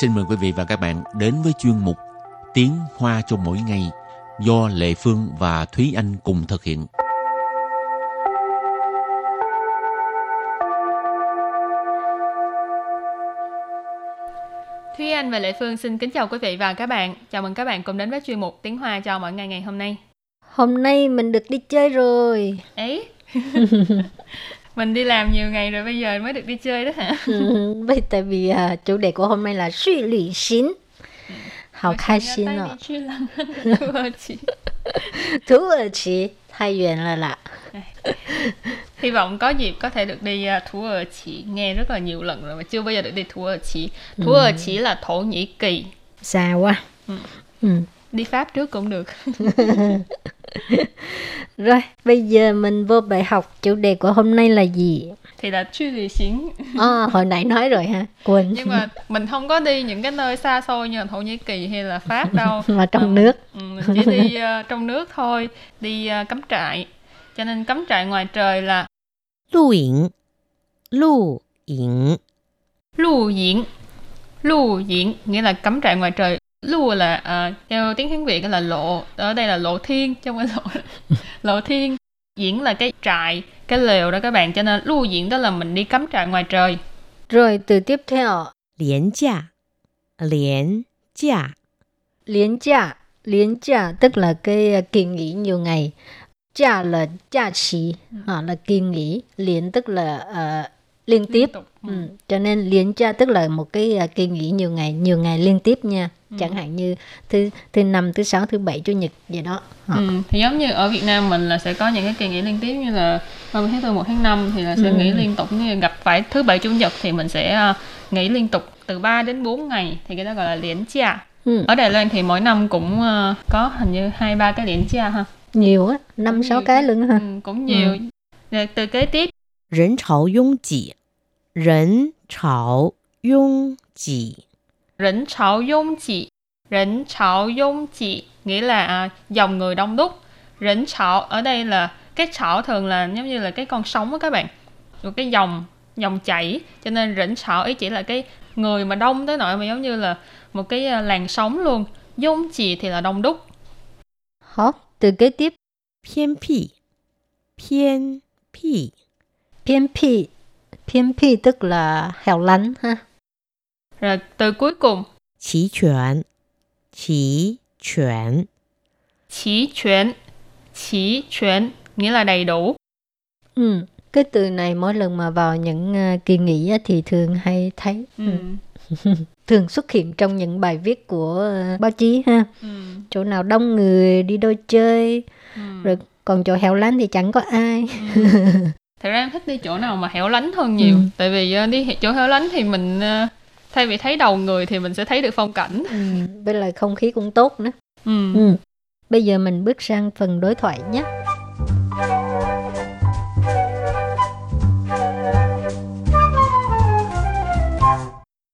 xin mời quý vị và các bạn đến với chuyên mục Tiếng Hoa cho mỗi ngày do Lệ Phương và Thúy Anh cùng thực hiện. Thúy Anh và Lệ Phương xin kính chào quý vị và các bạn. Chào mừng các bạn cùng đến với chuyên mục Tiếng Hoa cho mỗi ngày ngày hôm nay. Hôm nay mình được đi chơi rồi. Ấy, mình đi làm nhiều ngày rồi bây giờ mới được đi chơi đó hả? Bởi tại vì uh, chủ đề của hôm nay là suy l 旅 xín. Hào khai xin. Đi Thú ở Chí, thayuyền là lạ. Hy vọng có dịp có thể được đi uh, Thú Ơ Chí. Nghe rất là nhiều lần rồi mà chưa bao giờ được đi Thú Ơ Chí. Thú Ơ Chí là Thổ Nhĩ Kỳ. Xa quá. Ừ. Ừ đi pháp trước cũng được. Rồi bây giờ mình vô bài học chủ đề của hôm nay là gì? Thì là chuyên lý xính. À, hồi nãy nói rồi ha quên. Nhưng mà mình không có đi những cái nơi xa xôi như là thổ nhĩ kỳ hay là pháp đâu. Mà trong mà, nước. Ừ, chỉ đi uh, trong nước thôi đi uh, cắm trại. Cho nên cắm trại ngoài trời là lưu yển lưu yển lưu yển lưu yển nghĩa là cắm trại ngoài trời lùa là uh, theo tiếng Hán Việt là lộ. Ở đây là lộ thiên trong cái lộ lộ thiên. Diễn là cái trại cái lều đó các bạn cho nên lưu diễn đó là mình đi cắm trại ngoài trời. Rồi từ tiếp theo. Liên giả liên giả liên giả liên giả tức là cái ờ, kỳ nghỉ nhiều ngày. Giả là giả chỉ à, là kỳ nghỉ. Liên tức là uh, liên tiếp. tục. Ừ. Cho nên liên cha tức là một cái à, kỳ nghỉ nhiều ngày nhiều ngày liên tiếp nha chẳng hạn như thứ thứ năm thứ sáu thứ bảy chủ nhật gì đó Ờ. Ừ, thì giống như ở Việt Nam mình là sẽ có những cái kỳ nghỉ liên tiếp như là 30 tháng 4, 1 tháng 5 thì là sẽ Ừ. nghỉ liên tục như gặp phải thứ bảy chủ nhật thì mình sẽ ờ, nghỉ liên tục từ 3 đến 4 ngày thì cái đó gọi là liễn cha. ừ. Ở Đài Loan thì mỗi năm cũng ờ, có hình như hai ba cái liễn cha ha. nhiều á năm sáu cái luôn ha Ừ, cũng nhiều. Rồi Từ kế tiếp 人潮拥挤，人潮拥挤， rỉnh chảo dung chỉ rỉnh chảo dung chỉ nghĩa là à, dòng người đông đúc rỉnh chảo ở đây là cái chảo thường là giống như là cái con sóng á các bạn một cái dòng dòng chảy cho nên rỉnh chảo ấy chỉ là cái người mà đông tới nỗi mà giống như là một cái à, làn sóng luôn dung chỉ thì là đông đúc Hả? từ kế tiếp 偏僻，偏僻， phiên phi phiên phi tức là hẻo lánh ha rồi từ cuối cùng 齐全，齐全， chỉ chuyển chỉ chuyển nghĩa là đầy đủ ừ. cái từ này mỗi lần mà vào những à, kỳ nghỉ á, thì thường hay thấy ừ. ừ. thường xuất hiện trong những bài viết của à, báo chí ha Ừ. chỗ nào đông người đi đôi chơi Ừ. rồi còn chỗ hẻo lánh thì chẳng có ai Thật ra em thích đi chỗ nào mà hẻo lánh hơn nhiều Ừ. Tại vì ờ, đi chỗ hẻo lánh thì mình ờ, Thay vì thấy đầu người thì mình sẽ thấy được phong cảnh ừ. với lại không khí cũng tốt nữa ừ. ừ. bây giờ mình bước sang phần đối thoại nhé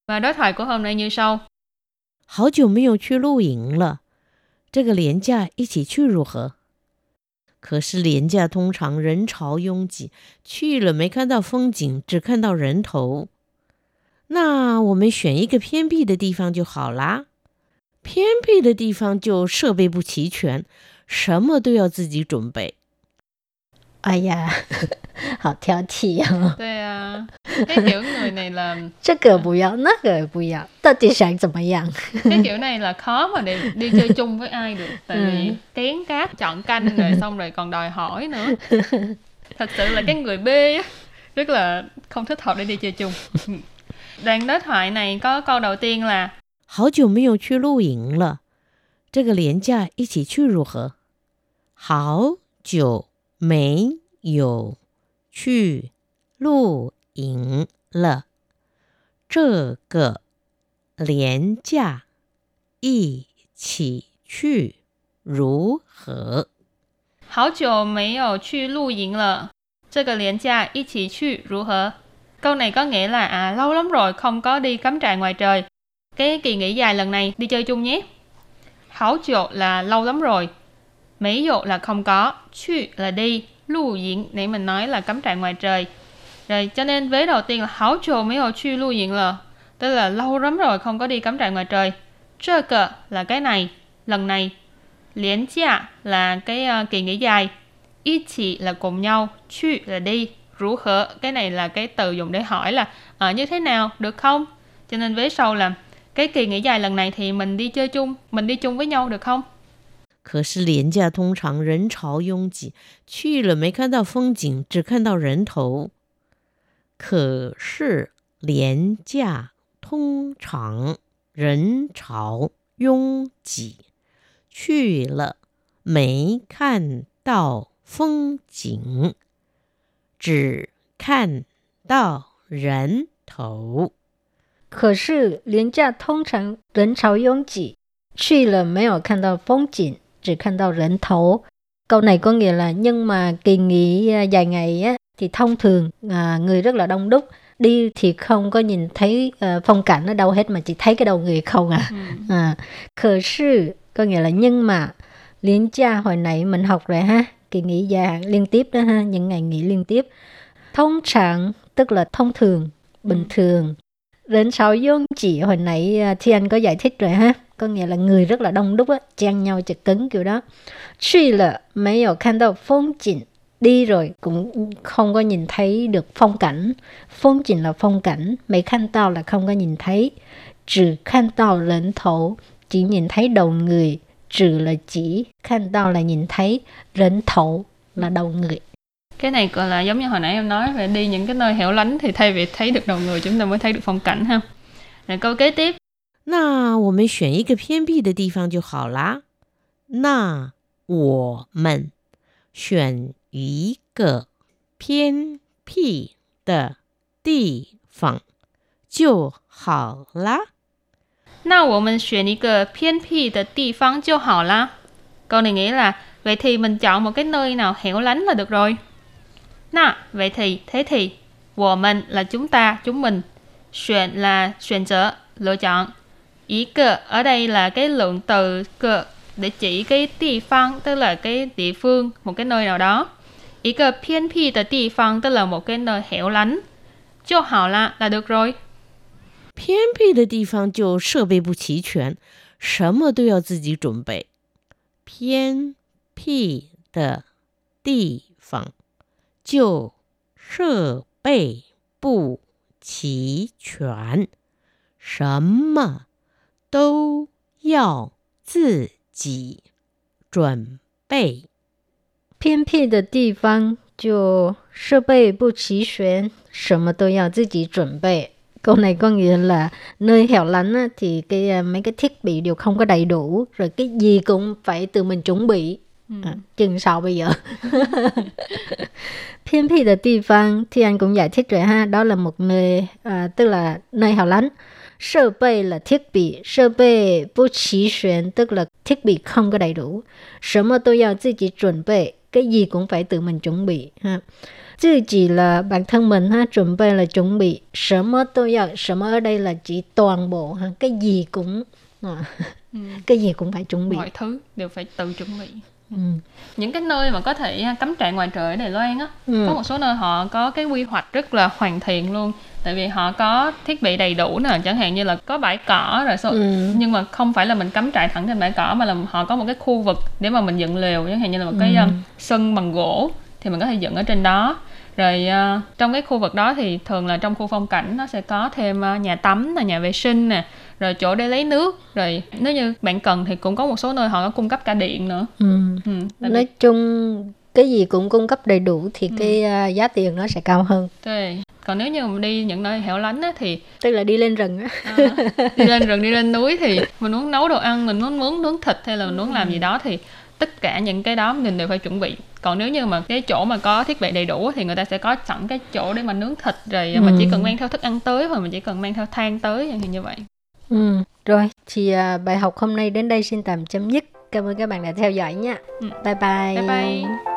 Và đối thoại của hôm nay như sau 好久没有去露营了，这个廉价一起去如何？ 可是廉价通常人潮拥挤，去了没看到风景，只看到人头。那我们选一个偏僻的地方就好啦。偏僻的地方就设备不齐全，什么都要自己准备。哎呀 好挑剔哦 Thế à, cái kiểu người này là 这个不要那个不要到底想怎么样 Cái kiểu này là khó mà để đi chơi chung với ai được Tại Ừ. vì kén cát chọn canh rồi xong rồi còn đòi hỏi nữa Thật sự là cái người B á Rất là không thích hợp để đi chơi chung Ừ. Đoạn đối thoại này có câu đầu tiên là 好久没有去露营了，这个廉价一起去如何？好久没有去露 营了，这个廉价一起去如何？ Hảo 久没有去露营了，这个年假一起去如何? Câu này có nghĩa là à lâu lắm rồi không có đi cắm trại ngoài trời. Cái kỳ nghỉ dài lần này đi chơi chung nhé. Hảo 久 là lâu lắm rồi. Mấy dụ là không có, chu là đi, lưu diễn nãy mình nói là cắm trại ngoài trời. Rồi cho nên vế đầu tiên là hảo 久没有去露营了. tức là lâu lắm rồi không có đi cắm trại ngoài trời. 这个 là cái này, lần này. 连假 là cái uh, kỳ nghỉ dài. 一起 là cùng nhau, 去 là đi, rủ hở cái này là cái từ dùng để hỏi là uh, như thế nào, được không? Cho nên vế sau là cái kỳ nghỉ dài lần này thì mình đi chơi chung, mình đi chung với nhau được không? 可是廉价通常人潮拥挤，去了没看到风景，只看到人头。 可是廉价通常人潮拥挤，去了没看到风景，只看到人头。可是廉价通常人潮拥挤，去了没有看到风景，只看到人头. Câu này có nghĩa là nhưng mà kỳ nghỉ à, dài ngày á, thì thông thường à, người rất là đông đúc đi thì không có nhìn thấy uh, phong cảnh ở đâu hết mà chỉ thấy cái đầu người không à. Ừ. à khờ sư có nghĩa là nhưng mà liên cha hồi nãy mình học rồi ha kỳ nghỉ dài liên tiếp đó ha những ngày nghỉ liên tiếp thông trạng tức là thông thường bình ừ. thường đến sáu dung chỉ hồi nãy à, thì anh có giải thích rồi ha có nghĩa là người rất là đông đúc á chen nhau chật cứng kiểu đó suy là mấy ở khan đâu phong cảnh đi rồi cũng không có nhìn thấy được phong cảnh phong cảnh là phong cảnh mấy khăn tao là không có nhìn thấy trừ khăn tao lẫn thổ chỉ nhìn thấy đầu người trừ là chỉ khăn tao là nhìn thấy lẫn thổ là đầu người cái này gọi là giống như hồi nãy em nói về đi những cái nơi hẻo lánh thì thay vì thấy được đầu người chúng ta mới thấy được phong cảnh ha rồi câu kế tiếp 那我们选一个偏僻的地方就好啦。那我们选 一个偏僻的地方就好啦。那我们选一个偏僻的地方就好啦。Câu này nghĩa là vậy thì mình chọn một cái nơi nào hẻo lánh là được rồi. Na, vậy thì, thế thì, 我们 là chúng ta, chúng mình. Xuyên là xuyên trở, lựa chọn. Ý cơ ở đây là cái lượng từ cơ để chỉ cái địa phương tức là cái địa phương, một cái nơi nào đó. 一个偏僻的地方 tức là một cái nơi hẻo lánh. 就好啦 là được rồi. 偏僻的地方就设备不齐全，什么都要自己准备。偏僻的地方就设备不齐全，什么都要自己准备。偏僻的地方就设备不齐全，什么都要自己准备。Câu này có nghĩa là nơi hẻo lánh á, thì cái à, mấy cái thiết bị đều không có đầy đủ, rồi cái gì cũng phải tự mình chuẩn bị. Ừ. À, chừng sao bây giờ? Phiên phi de địa phương thì anh cũng giải thích rồi ha, đó là một nơi à, tức là nơi hẻo lánh. Sơ bê là thiết bị, sơ bê bố trí xuyên tức là thiết bị không có đầy đủ. Sở mà tôi要自己准备 cái gì cũng phải tự mình chuẩn bị ha. Tự chỉ là bản thân mình ha, chuẩn bị là chuẩn bị. Sở mà tôi 要, sở mà ở đây là chỉ toàn bộ ha, cái gì cũng à, ừ. cái gì cũng phải chuẩn bị. Mọi thứ đều phải tự chuẩn bị. Ừ. những cái nơi mà có thể cắm trại ngoài trời ở Đài Loan á ừ. có một số nơi họ có cái quy hoạch rất là hoàn thiện luôn tại vì họ có thiết bị đầy đủ nè chẳng hạn như là có bãi cỏ rồi số ừ. nhưng mà không phải là mình cắm trại thẳng trên bãi cỏ mà là họ có một cái khu vực để mà mình dựng lều chẳng hạn như là một cái ừ. um, sân bằng gỗ thì mình có thể dựng ở trên đó rồi uh, trong cái khu vực đó thì thường là trong khu phong cảnh nó sẽ có thêm uh, nhà tắm là nhà vệ sinh nè rồi chỗ để lấy nước rồi nếu như bạn cần thì cũng có một số nơi họ có cung cấp cả điện nữa ừ. Ừ, nói chung cái gì cũng cung cấp đầy đủ thì ừ. cái uh, giá tiền nó sẽ cao hơn. 对. Còn nếu như mà đi những nơi hẻo lánh á, thì tức là đi lên rừng á. À, đi lên rừng đi lên núi thì mình muốn nấu đồ ăn, mình muốn muốn nướng thịt hay là mình muốn làm gì đó thì tất cả những cái đó mình đều phải chuẩn bị. Còn nếu như mà cái chỗ mà có thiết bị đầy đủ thì người ta sẽ có sẵn cái chỗ để mà nướng thịt rồi ừ. mình chỉ cần mang theo thức ăn tới hoặc mình chỉ cần mang theo than tới thì như vậy. Ừ. Rồi thì uh, bài học hôm nay đến đây xin tạm chấm dứt. Cảm ơn các bạn đã theo dõi nha. Ừ. bye bye. Bye bye